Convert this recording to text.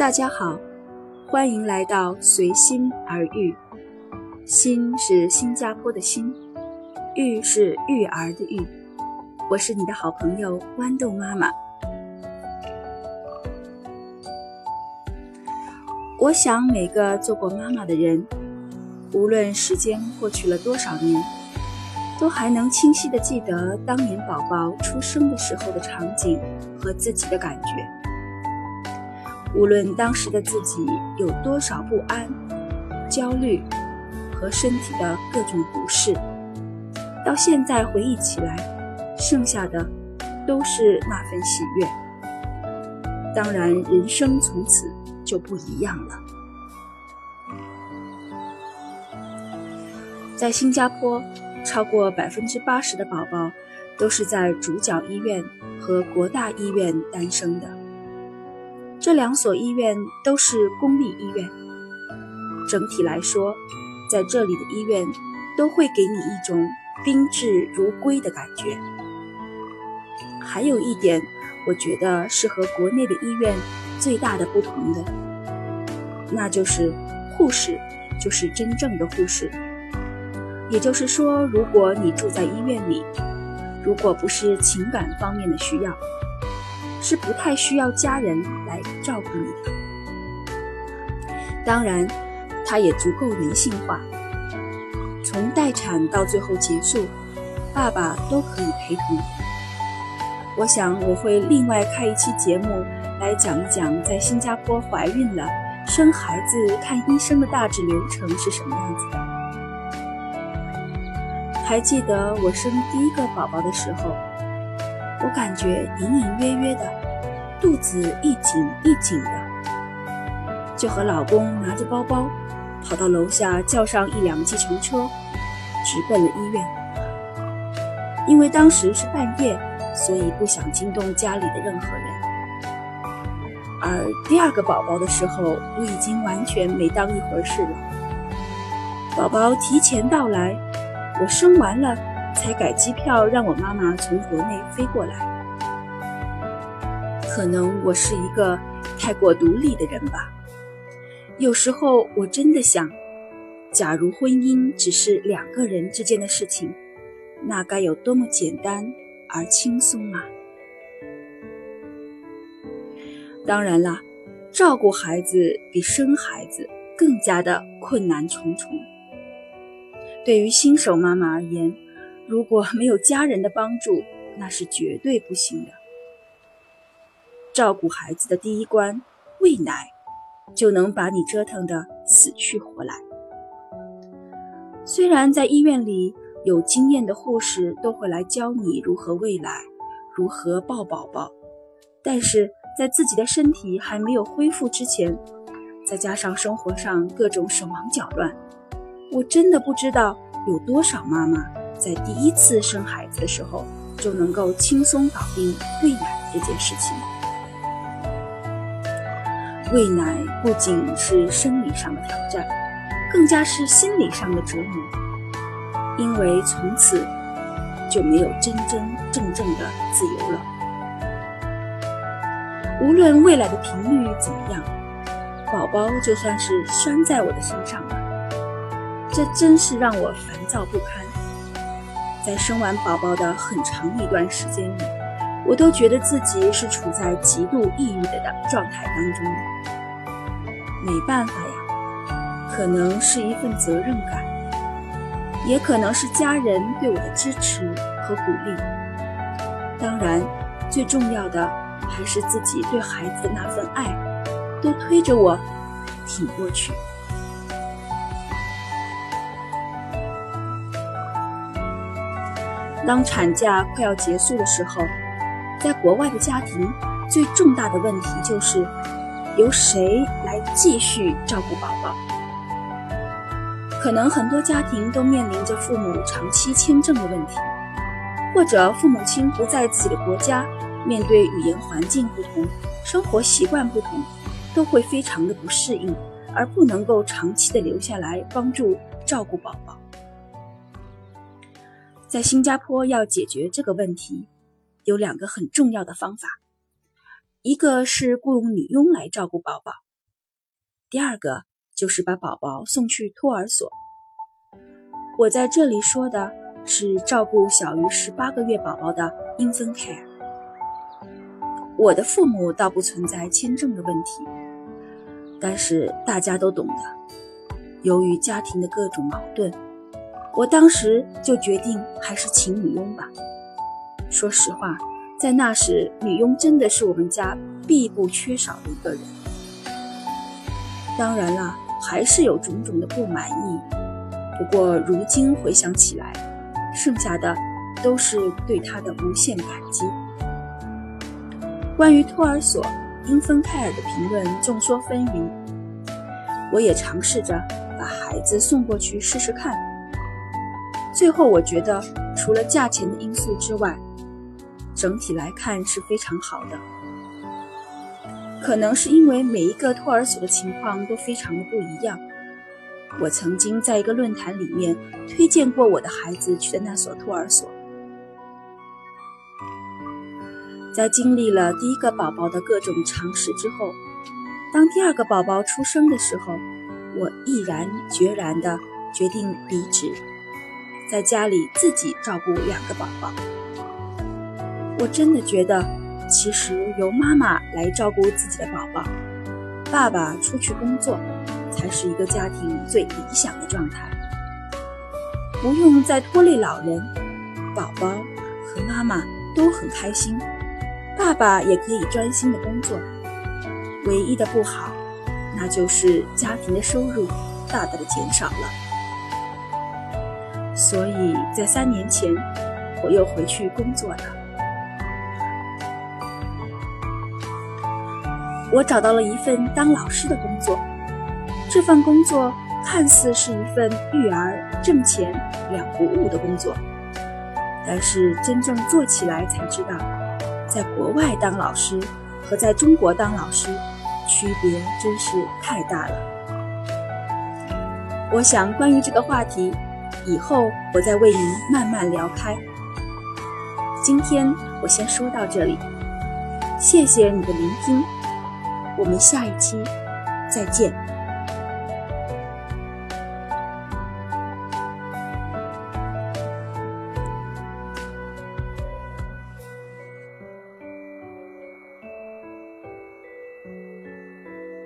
大家好，欢迎来到随心而育。心是新加坡的心，育是育儿的育。我是你的好朋友豌豆妈妈。我想每个做过妈妈的人，无论时间过去了多少年，都还能清晰的记得当年宝宝出生的时候的场景和自己的感觉。无论当时的自己有多少不安、焦虑和身体的各种不适，到现在回忆起来，剩下的都是那份喜悦。当然，人生从此就不一样了。在新加坡，超过百分之八十的宝宝都是在主角医院和国大医院诞生的。这两所医院都是公立医院。整体来说，在这里的医院都会给你一种宾至如归的感觉。还有一点，我觉得是和国内的医院最大的不同的，那就是护士就是真正的护士。也就是说，如果你住在医院里，如果不是情感方面的需要，是不太需要家人来照顾你的，当然，它也足够人性化。从待产到最后结束，爸爸都可以陪同。我想我会另外开一期节目来讲一讲，在新加坡怀孕了、生孩子、看医生的大致流程是什么样子的。还记得我生第一个宝宝的时候。我感觉隐隐约约的，肚子一紧一紧的，就和老公拿着包包，跑到楼下叫上一辆计程车，直奔了医院。因为当时是半夜，所以不想惊动家里的任何人。而第二个宝宝的时候，我已经完全没当一回事了。宝宝提前到来，我生完了。才改机票让我妈妈从国内飞过来。可能我是一个太过独立的人吧。有时候我真的想，假如婚姻只是两个人之间的事情，那该有多么简单而轻松啊！当然啦，照顾孩子比生孩子更加的困难重重。对于新手妈妈而言，如果没有家人的帮助，那是绝对不行的。照顾孩子的第一关喂奶，就能把你折腾得死去活来。虽然在医院里有经验的护士都会来教你如何喂奶、如何抱宝宝，但是在自己的身体还没有恢复之前，再加上生活上各种手忙脚乱，我真的不知道有多少妈妈。在第一次生孩子的时候，就能够轻松搞定喂奶这件事情。喂奶不仅是生理上的挑战，更加是心理上的折磨，因为从此就没有真真正正的自由了。无论喂奶的频率怎么样，宝宝就算是拴在我的身上了，这真是让我烦躁不堪。在生完宝宝的很长一段时间里，我都觉得自己是处在极度抑郁的状态当中的。没办法呀，可能是一份责任感，也可能是家人对我的支持和鼓励。当然，最重要的还是自己对孩子的那份爱，都推着我挺过去。当产假快要结束的时候，在国外的家庭最重大的问题就是由谁来继续照顾宝宝。可能很多家庭都面临着父母长期签证的问题，或者父母亲不在自己的国家，面对语言环境不同、生活习惯不同，都会非常的不适应，而不能够长期的留下来帮助照顾宝宝。在新加坡要解决这个问题，有两个很重要的方法，一个是雇佣女佣来照顾宝宝，第二个就是把宝宝送去托儿所。我在这里说的是照顾小于十八个月宝宝的 infant care。我的父母倒不存在签证的问题，但是大家都懂的。由于家庭的各种矛盾，我当时就决定还是请女佣吧。说实话，在那时，女佣真的是我们家必不缺少的一个人。当然了，还是有种种的不满意。不过如今回想起来，剩下的都是对他的无限感激。关于托儿所因分开尔的评论众说纷纭，我也尝试着把孩子送过去试试看。最后，我觉得除了价钱的因素之外，整体来看是非常好的。可能是因为每一个托儿所的情况都非常的不一样。我曾经在一个论坛里面推荐过我的孩子去的那所托儿所。在经历了第一个宝宝的各种尝试之后，当第二个宝宝出生的时候，我毅然决然的决定离职，在家里自己照顾两个宝宝。我真的觉得。其实由妈妈来照顾自己的宝宝，爸爸出去工作，才是一个家庭最理想的状态。不用再拖累老人，宝宝和妈妈都很开心，爸爸也可以专心的工作。唯一的不好，那就是家庭的收入大大的减少了。所以在三年前，我又回去工作了。我找到了一份当老师的工作，这份工作看似是一份育儿、挣钱两不误的工作，但是真正做起来才知道，在国外当老师和在中国当老师区别真是太大了。我想关于这个话题，以后我再为您慢慢聊开。今天我先说到这里，谢谢你的聆听。我们下一期再见。